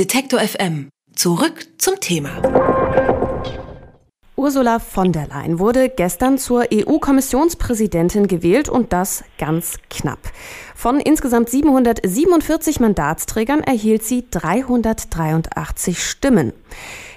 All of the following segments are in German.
Detektor FM. Zurück zum Thema. Ursula von der Leyen wurde gestern zur EU-Kommissionspräsidentin gewählt und das ganz knapp. Von insgesamt 747 Mandatsträgern erhielt sie 383 Stimmen.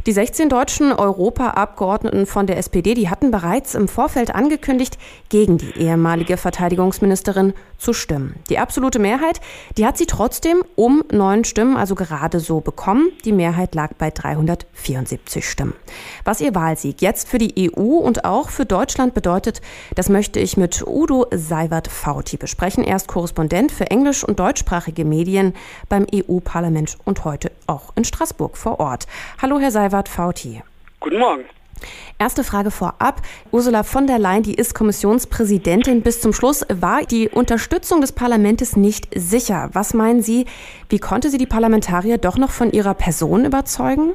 Die 16 deutschen Europaabgeordneten von der SPD, die hatten bereits im Vorfeld angekündigt, gegen die ehemalige Verteidigungsministerin zu stimmen. Die absolute Mehrheit, die hat sie trotzdem um neun Stimmen, also gerade so bekommen. Die Mehrheit lag bei 374 Stimmen. Was ihr Wahlsieg jetzt für die EU und auch für Deutschland bedeutet, das möchte ich mit Udo Seiwert-Fauti besprechen. Er ist Korrespondent für englisch- und deutschsprachige Medien beim EU-Parlament und heute auch in Straßburg vor Ort. Hallo, Herr Seiwert. Albert Fauti. Guten Morgen. Erste Frage vorab. Ursula von der Leyen, die ist Kommissionspräsidentin. Bis zum Schluss war die Unterstützung des Parlaments nicht sicher. Was meinen Sie, wie konnte sie die Parlamentarier doch noch von ihrer Person überzeugen?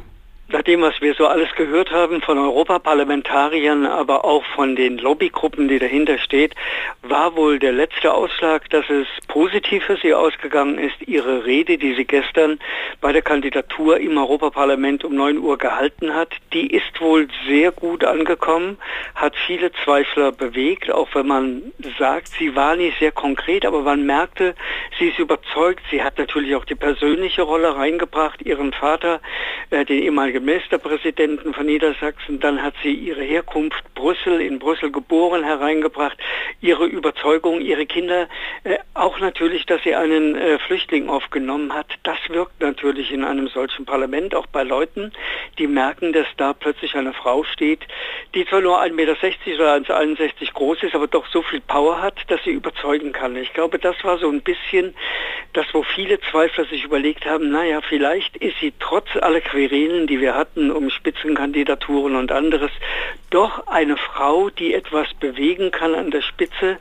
Nach dem, was wir so alles gehört haben von Europaparlamentariern, aber auch von den Lobbygruppen, die dahinter steht, war wohl der letzte Ausschlag, dass es positiv für sie ausgegangen ist. Ihre Rede, die sie gestern bei der Kandidatur im Europaparlament um 9 Uhr gehalten hat, die ist wohl sehr gut angekommen, hat viele Zweifler bewegt, auch wenn man sagt, sie war nicht sehr konkret, aber man merkte, sie ist überzeugt. Sie hat natürlich auch die persönliche Rolle reingebracht, ihren Vater, äh, den ehemaligen Ministerpräsidenten von Niedersachsen. Dann hat sie ihre Herkunft Brüssel, in Brüssel geboren, hereingebracht, ihre Überzeugung, ihre Kinder, äh, auch natürlich, dass sie einen äh, Flüchtling aufgenommen hat. Das wirkt natürlich in einem solchen Parlament, auch bei Leuten, die merken, dass da plötzlich eine Frau steht, die zwar nur 1,60 Meter oder 1,61 groß ist, aber doch so viel Power hat, dass sie überzeugen kann. Ich glaube, das war so ein bisschen das, wo viele Zweifler sich überlegt haben, naja, vielleicht ist sie trotz aller Querelen, die wir wir hatten um Spitzenkandidaturen und anderes, doch eine Frau, die etwas bewegen kann an der Spitze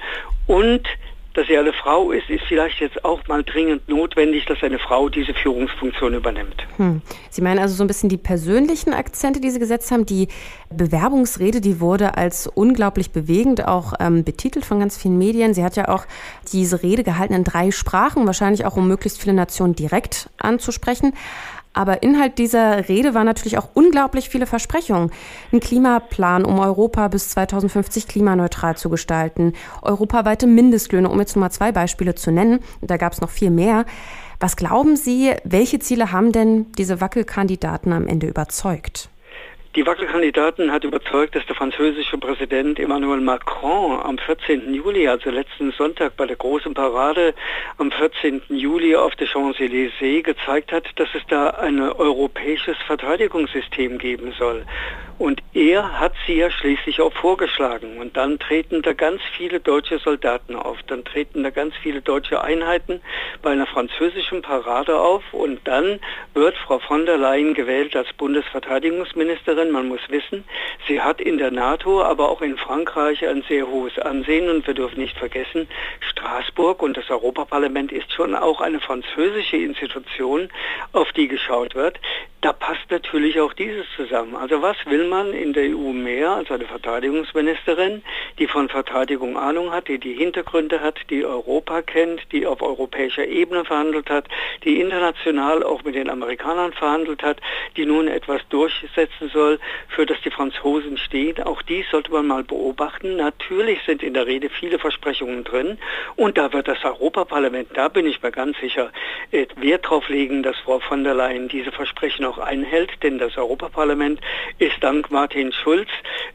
und dass sie eine Frau ist, ist vielleicht jetzt auch mal dringend notwendig, dass eine Frau diese Führungsfunktion übernimmt. Hm. Sie meinen also so ein bisschen die persönlichen Akzente, die Sie gesetzt haben. Die Bewerbungsrede, die wurde als unglaublich bewegend auch ähm, betitelt von ganz vielen Medien. Sie hat ja auch diese Rede gehalten in drei Sprachen, wahrscheinlich auch um möglichst viele Nationen direkt anzusprechen. Aber Inhalt dieser Rede war natürlich auch unglaublich viele Versprechungen. Ein Klimaplan, um Europa bis 2050 klimaneutral zu gestalten, europaweite Mindestlöhne, um jetzt nur mal zwei Beispiele zu nennen. Da gab es noch viel mehr. Was glauben Sie, welche Ziele haben denn diese Wackelkandidaten am Ende überzeugt? Die Wackelkandidaten hat überzeugt, dass der französische Präsident Emmanuel Macron am 14. Juli, also letzten Sonntag bei der großen Parade am 14. Juli auf der Champs-Élysées gezeigt hat, dass es da ein europäisches Verteidigungssystem geben soll. Und er hat sie ja schließlich auch vorgeschlagen. Und dann treten da ganz viele deutsche Soldaten auf. Dann treten da ganz viele deutsche Einheiten bei einer französischen Parade auf. Und dann wird Frau von der Leyen gewählt als Bundesverteidigungsministerin. Man muss wissen, sie hat in der NATO, aber auch in Frankreich ein sehr hohes Ansehen. Und wir dürfen nicht vergessen, Straßburg und das Europaparlament ist schon auch eine französische Institution, auf die geschaut wird. Da passt natürlich auch dieses zusammen. Also was will man in der EU mehr als eine Verteidigungsministerin, die von Verteidigung Ahnung hat, die die Hintergründe hat, die Europa kennt, die auf europäischer Ebene verhandelt hat, die international auch mit den Amerikanern verhandelt hat, die nun etwas durchsetzen soll, für das die Franzosen stehen. Auch dies sollte man mal beobachten. Natürlich sind in der Rede viele Versprechungen drin und da wird das Europaparlament, da bin ich mir ganz sicher, äh, Wert darauf legen, dass Frau von der Leyen diese Versprechen auch einhält, denn das Europaparlament ist dank Martin Schulz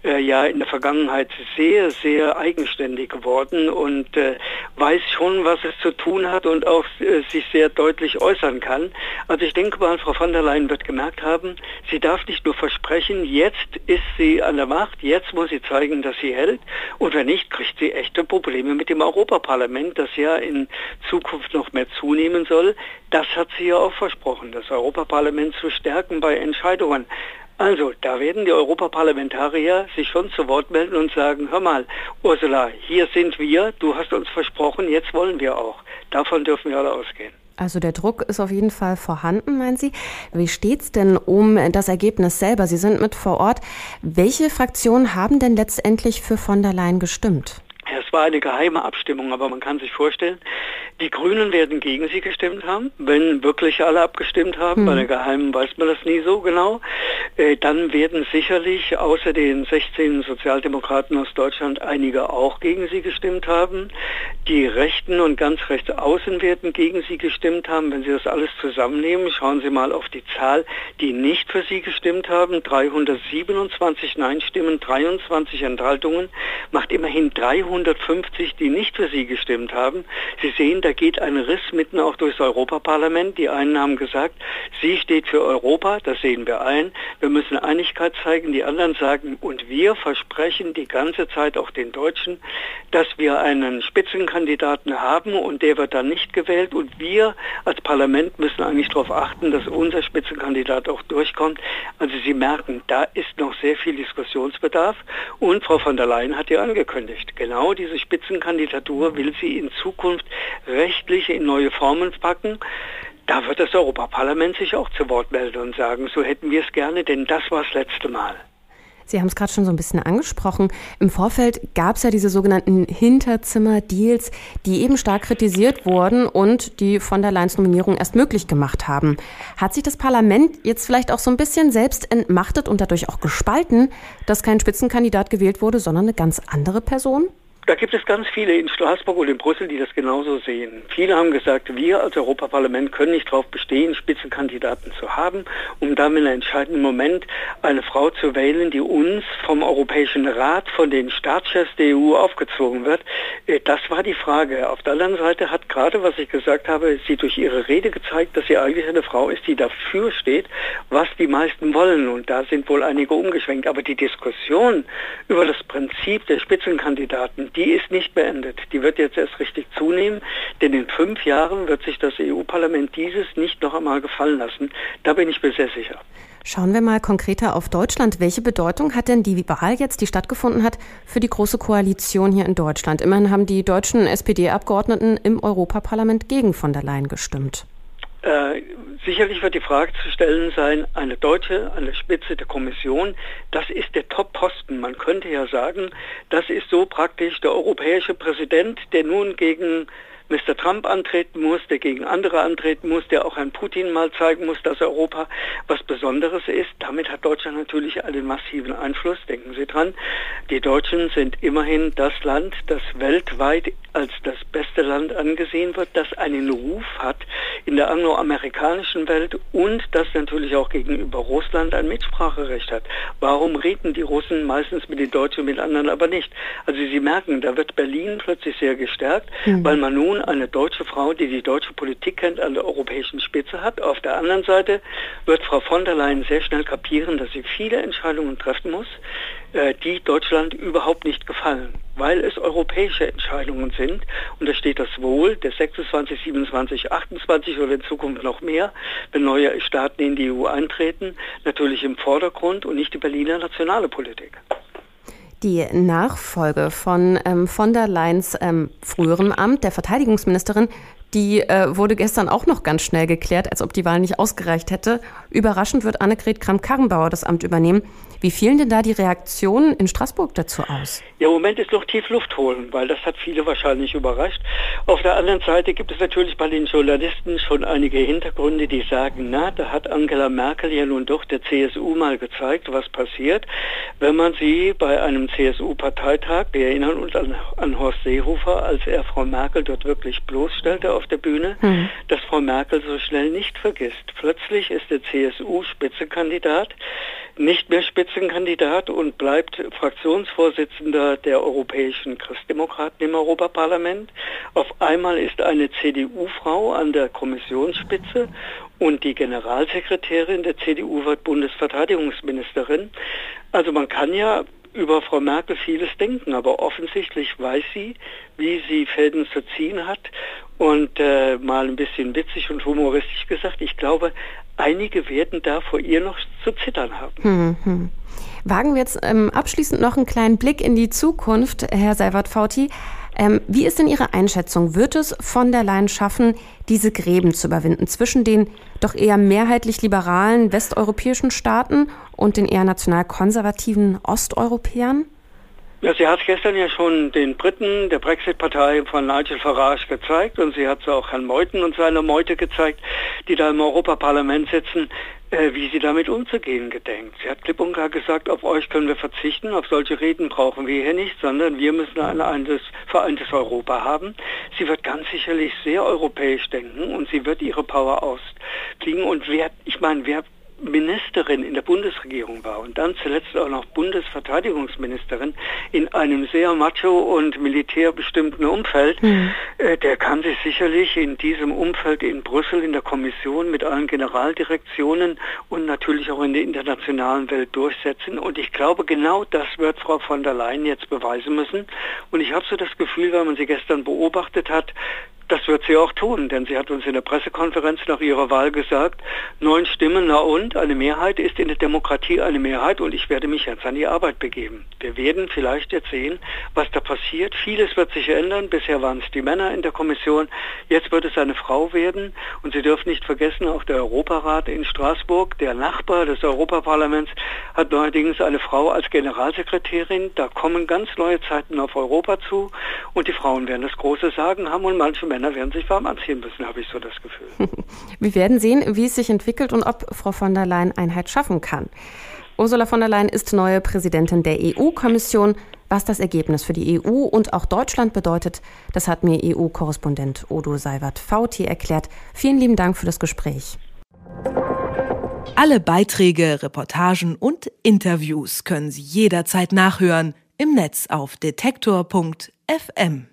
äh, ja in der Vergangenheit sehr, sehr eigenständig geworden und äh, weiß schon, was es zu tun hat und auch äh, sich sehr deutlich äußern kann. Also ich denke mal, Frau von der Leyen wird gemerkt haben, sie darf nicht nur versprechen, jetzt ist sie an der Macht, jetzt muss sie zeigen, dass sie hält und wenn nicht, kriegt sie echte Probleme mit dem Europaparlament, das ja in Zukunft noch mehr zunehmen soll. Das hat sie ja auch versprochen, das Europaparlament zu stärken bei Entscheidungen. Also, da werden die Europaparlamentarier sich schon zu Wort melden und sagen, hör mal, Ursula, hier sind wir, du hast uns versprochen, jetzt wollen wir auch. Davon dürfen wir alle ausgehen. Also der Druck ist auf jeden Fall vorhanden, meinen Sie. Wie steht es denn um das Ergebnis selber? Sie sind mit vor Ort. Welche Fraktionen haben denn letztendlich für von der Leyen gestimmt? war eine geheime Abstimmung, aber man kann sich vorstellen, die Grünen werden gegen sie gestimmt haben, wenn wirklich alle abgestimmt haben. Mhm. Bei der Geheimen weiß man das nie so genau. Äh, dann werden sicherlich außer den 16 Sozialdemokraten aus Deutschland einige auch gegen sie gestimmt haben. Die Rechten und ganz rechts außen werden gegen sie gestimmt haben. Wenn Sie das alles zusammennehmen, schauen Sie mal auf die Zahl, die nicht für sie gestimmt haben. 327 Nein-Stimmen, 23 Enthaltungen, macht immerhin 350, die nicht für sie gestimmt haben. Sie sehen, da geht ein Riss mitten auch durchs Europaparlament. Die einen haben gesagt, sie steht für Europa, das sehen wir ein. Wir müssen Einigkeit zeigen. Die anderen sagen, und wir versprechen die ganze Zeit auch den Deutschen, dass wir einen Spitzenkandidaten haben und der wird dann nicht gewählt. Und wir als Parlament müssen eigentlich darauf achten, dass unser Spitzenkandidat auch durchkommt. Also Sie merken, da ist noch sehr viel Diskussionsbedarf. Und Frau von der Leyen hat ja angekündigt, genau diese Spitzenkandidatur will sie in Zukunft rechtlich in neue Formen packen. Da wird das Europaparlament sich auch zu Wort melden und sagen, so hätten wir es gerne, denn das war das letzte Mal. Sie haben es gerade schon so ein bisschen angesprochen. Im Vorfeld gab es ja diese sogenannten Hinterzimmer-Deals, die eben stark kritisiert wurden und die von der Leyen's Nominierung erst möglich gemacht haben. Hat sich das Parlament jetzt vielleicht auch so ein bisschen selbst entmachtet und dadurch auch gespalten, dass kein Spitzenkandidat gewählt wurde, sondern eine ganz andere Person? Da gibt es ganz viele in Straßburg und in Brüssel, die das genauso sehen. Viele haben gesagt, wir als Europaparlament können nicht darauf bestehen, Spitzenkandidaten zu haben, um dann in einem entscheidenden Moment eine Frau zu wählen, die uns vom Europäischen Rat, von den Staatschefs der EU aufgezwungen wird. Äh, das war die Frage. Auf der anderen Seite hat gerade, was ich gesagt habe, sie durch ihre Rede gezeigt, dass sie eigentlich eine Frau ist, die dafür steht, was die meisten wollen. Und da sind wohl einige umgeschwenkt. Aber die Diskussion über das Prinzip der Spitzenkandidaten, die ist nicht beendet. Die wird jetzt erst richtig zunehmen, denn in fünf Jahren wird sich das EU-Parlament dieses nicht noch einmal gefallen lassen. Da bin ich mir sehr sicher. Schauen wir mal konkreter auf Deutschland. Welche Bedeutung hat denn die Wahl jetzt, die stattgefunden hat, für die Große Koalition hier in Deutschland? Immerhin haben die deutschen SPD-Abgeordneten im Europaparlament gegen von der Leyen gestimmt. Äh, sicherlich wird die Frage zu stellen sein, eine Deutsche an der Spitze der Kommission, das ist der Top-Posten. Man könnte ja sagen, das ist so praktisch der europäische Präsident, der nun gegen Mr. Trump antreten muss, der gegen andere antreten muss, der auch Herrn Putin mal zeigen muss, dass Europa was Besonderes ist. Damit hat Deutschland natürlich einen massiven Einfluss. Denken Sie dran, die Deutschen sind immerhin das Land, das weltweit als das beste Land angesehen wird, das einen Ruf hat in der angloamerikanischen Welt und das natürlich auch gegenüber Russland ein Mitspracherecht hat. Warum reden die Russen meistens mit den Deutschen, mit anderen aber nicht? Also Sie merken, da wird Berlin plötzlich sehr gestärkt, mhm. weil man nun eine deutsche Frau, die die deutsche Politik kennt, an der europäischen Spitze hat. Auf der anderen Seite wird Frau von der Leyen sehr schnell kapieren, dass sie viele Entscheidungen treffen muss, äh, die Deutschland überhaupt nicht gefallen, weil es europäische Entscheidungen sind. Und da steht das Wohl der 26, 27, 28 oder in Zukunft noch mehr, wenn neue Staaten in die EU eintreten, natürlich im Vordergrund und nicht die Berliner nationale Politik. Die Nachfolge von ähm, von der Leyen's ähm, früherem Amt, der Verteidigungsministerin, die äh, wurde gestern auch noch ganz schnell geklärt, als ob die Wahl nicht ausgereicht hätte. Überraschend wird Annegret Kramp-Karrenbauer das Amt übernehmen. Wie fielen denn da die Reaktionen in Straßburg dazu aus? Ja, im Moment ist noch tief Luft holen, weil das hat viele wahrscheinlich überrascht. Auf der anderen Seite gibt es natürlich bei den Journalisten schon einige Hintergründe, die sagen, na, da hat Angela Merkel ja nun doch der CSU mal gezeigt, was passiert, wenn man sie bei einem CSU-Parteitag, wir erinnern uns an, an, Horst Seehofer, als er Frau Merkel dort wirklich bloßstellte auf der Bühne, mhm. dass Frau Merkel so schnell nicht vergisst. Plötzlich ist der CSU-Spitzenkandidat nicht mehr Spitzenkandidat und bleibt Fraktionsvorsitzender der europäischen Christdemokraten im Europaparlament. Auf einmal ist eine CDU-Frau an der Kommissionsspitze und die Generalsekretärin der CDU wird Bundesverteidigungsministerin. Also man kann ja über Frau Merkel vieles denken, aber offensichtlich weiß sie, wie sie Fäden zu ziehen hat. Und äh, mal ein bisschen witzig und humoristisch gesagt, ich glaube, einige werden da vor ihr noch zu zittern haben. Hm, hm. Wagen wir jetzt ähm, abschließend noch einen kleinen Blick in die Zukunft, Herr Seibert-Fauti. Ähm, wie ist denn Ihre Einschätzung? Wird es von der Leyen schaffen, diese Gräben zu überwinden zwischen den doch eher mehrheitlich liberalen westeuropäischen Staaten und den eher national konservativen Osteuropäern? Ja, sie hat es gestern ja schon den Briten, der Brexit-Partei von Nigel Farage gezeigt und sie hat es auch Herrn Meuthen und seiner Meute gezeigt, die da im Europaparlament sitzen, äh, wie sie damit umzugehen gedenkt. Sie hat klipp und klar gesagt, auf euch können wir verzichten, auf solche Reden brauchen wir hier nicht, sondern wir müssen ein, ein vereintes Europa haben. Sie wird ganz sicherlich sehr europäisch denken und sie wird ihre Power ausfliegen und wer, ich meine, wer Ministerin in der Bundesregierung war und dann zuletzt auch noch Bundesverteidigungsministerin in einem sehr macho und militärbestimmten Umfeld, mhm. äh, der kann sich sicherlich in diesem Umfeld in Brüssel in der Kommission mit allen Generaldirektionen und natürlich auch in der internationalen Welt durchsetzen. Und ich glaube, genau das wird Frau von der Leyen jetzt beweisen müssen. Und ich habe so das Gefühl, weil man sie gestern beobachtet hat, das wird sie auch tun, denn sie hat uns in der Pressekonferenz nach ihrer Wahl gesagt, neun Stimmen, na und, eine Mehrheit ist in der Demokratie eine Mehrheit und ich werde mich jetzt an die Arbeit begeben. Wir werden vielleicht jetzt sehen, was da passiert. Vieles wird sich ändern. Bisher waren es die Männer in der Kommission, jetzt wird es eine Frau werden und Sie dürfen nicht vergessen, auch der Europarat in Straßburg, der Nachbar des Europaparlaments, hat neuerdings eine Frau als Generalsekretärin. Da kommen ganz neue Zeiten auf Europa zu und die Frauen werden das große Sagen haben und manche Männer werden sich warm anziehen müssen, habe ich so das Gefühl. Wir werden sehen, wie es sich entwickelt und ob Frau von der Leyen Einheit schaffen kann. Ursula von der Leyen ist neue Präsidentin der EU-Kommission. Was das Ergebnis für die EU und auch Deutschland bedeutet, das hat mir EU-Korrespondent Odo Seiwert-Fauti erklärt. Vielen lieben Dank für das Gespräch. Alle Beiträge, Reportagen und Interviews können Sie jederzeit nachhören im Netz auf detektor.fm.